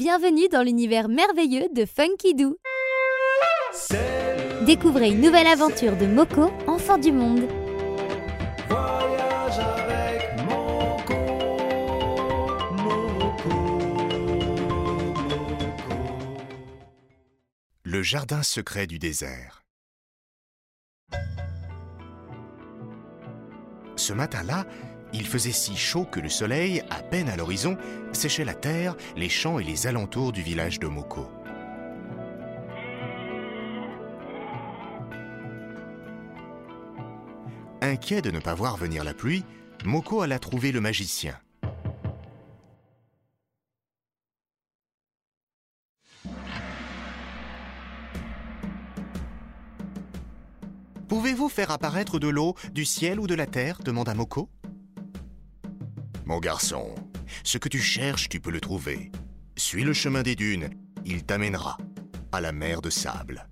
Bienvenue dans l'univers merveilleux de Funky Doo. Découvrez une nouvelle aventure de Moko, enfant du monde. Voyage avec Moko, Moko, Moko. Le jardin secret du désert. Ce matin-là, il faisait si chaud que le soleil, à peine à l'horizon, séchait la terre, les champs et les alentours du village de Moko. Inquiet de ne pas voir venir la pluie, Moko alla trouver le magicien. Pouvez-vous faire apparaître de l'eau, du ciel ou de la terre? demanda Moko. Mon garçon, ce que tu cherches, tu peux le trouver. Suis le chemin des dunes, il t'amènera à la mer de sable.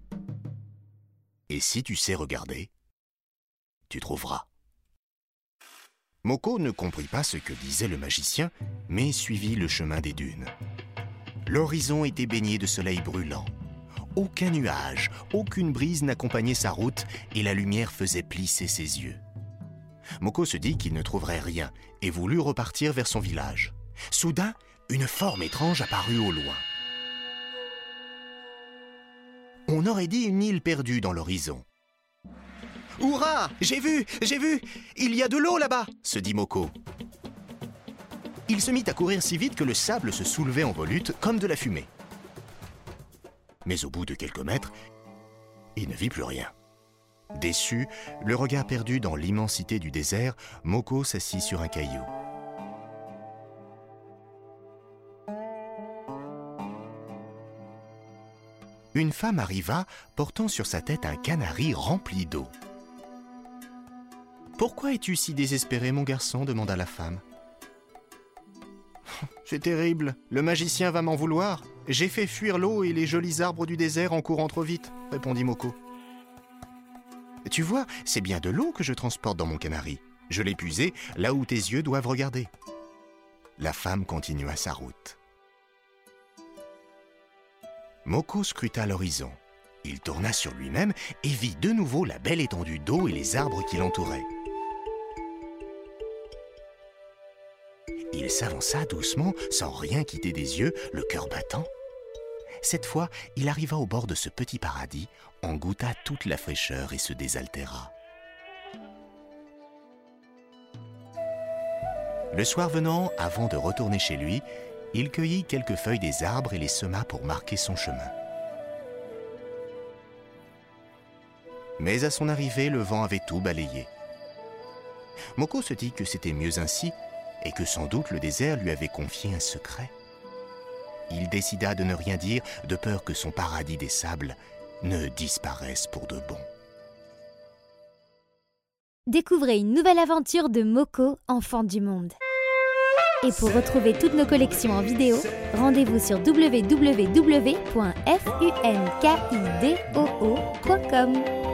Et si tu sais regarder, tu trouveras. Moko ne comprit pas ce que disait le magicien, mais suivit le chemin des dunes. L'horizon était baigné de soleil brûlant. Aucun nuage, aucune brise n'accompagnait sa route et la lumière faisait plisser ses yeux. Moko se dit qu'il ne trouverait rien et voulut repartir vers son village. Soudain, une forme étrange apparut au loin. On aurait dit une île perdue dans l'horizon. Hurrah J'ai vu J'ai vu Il y a de l'eau là-bas se dit Moko. Il se mit à courir si vite que le sable se soulevait en volute comme de la fumée. Mais au bout de quelques mètres, il ne vit plus rien. Déçu, le regard perdu dans l'immensité du désert, Moko s'assit sur un caillou. Une femme arriva, portant sur sa tête un canari rempli d'eau. Pourquoi es-tu si désespéré, mon garçon? demanda la femme. C'est terrible, le magicien va m'en vouloir. J'ai fait fuir l'eau et les jolis arbres du désert en courant trop vite, répondit Moko. Tu vois, c'est bien de l'eau que je transporte dans mon canari. Je l'ai puisé là où tes yeux doivent regarder. La femme continua sa route. Moko scruta l'horizon. Il tourna sur lui-même et vit de nouveau la belle étendue d'eau et les arbres qui l'entouraient. Il s'avança doucement, sans rien quitter des yeux, le cœur battant. Cette fois, il arriva au bord de ce petit paradis, en goûta toute la fraîcheur et se désaltéra. Le soir venant, avant de retourner chez lui, il cueillit quelques feuilles des arbres et les sema pour marquer son chemin. Mais à son arrivée, le vent avait tout balayé. Moko se dit que c'était mieux ainsi et que sans doute le désert lui avait confié un secret. Il décida de ne rien dire de peur que son paradis des sables ne disparaisse pour de bon. Découvrez une nouvelle aventure de Moko, enfant du monde. Et pour retrouver toutes nos collections en vidéo, rendez-vous sur www.funkidoo.com.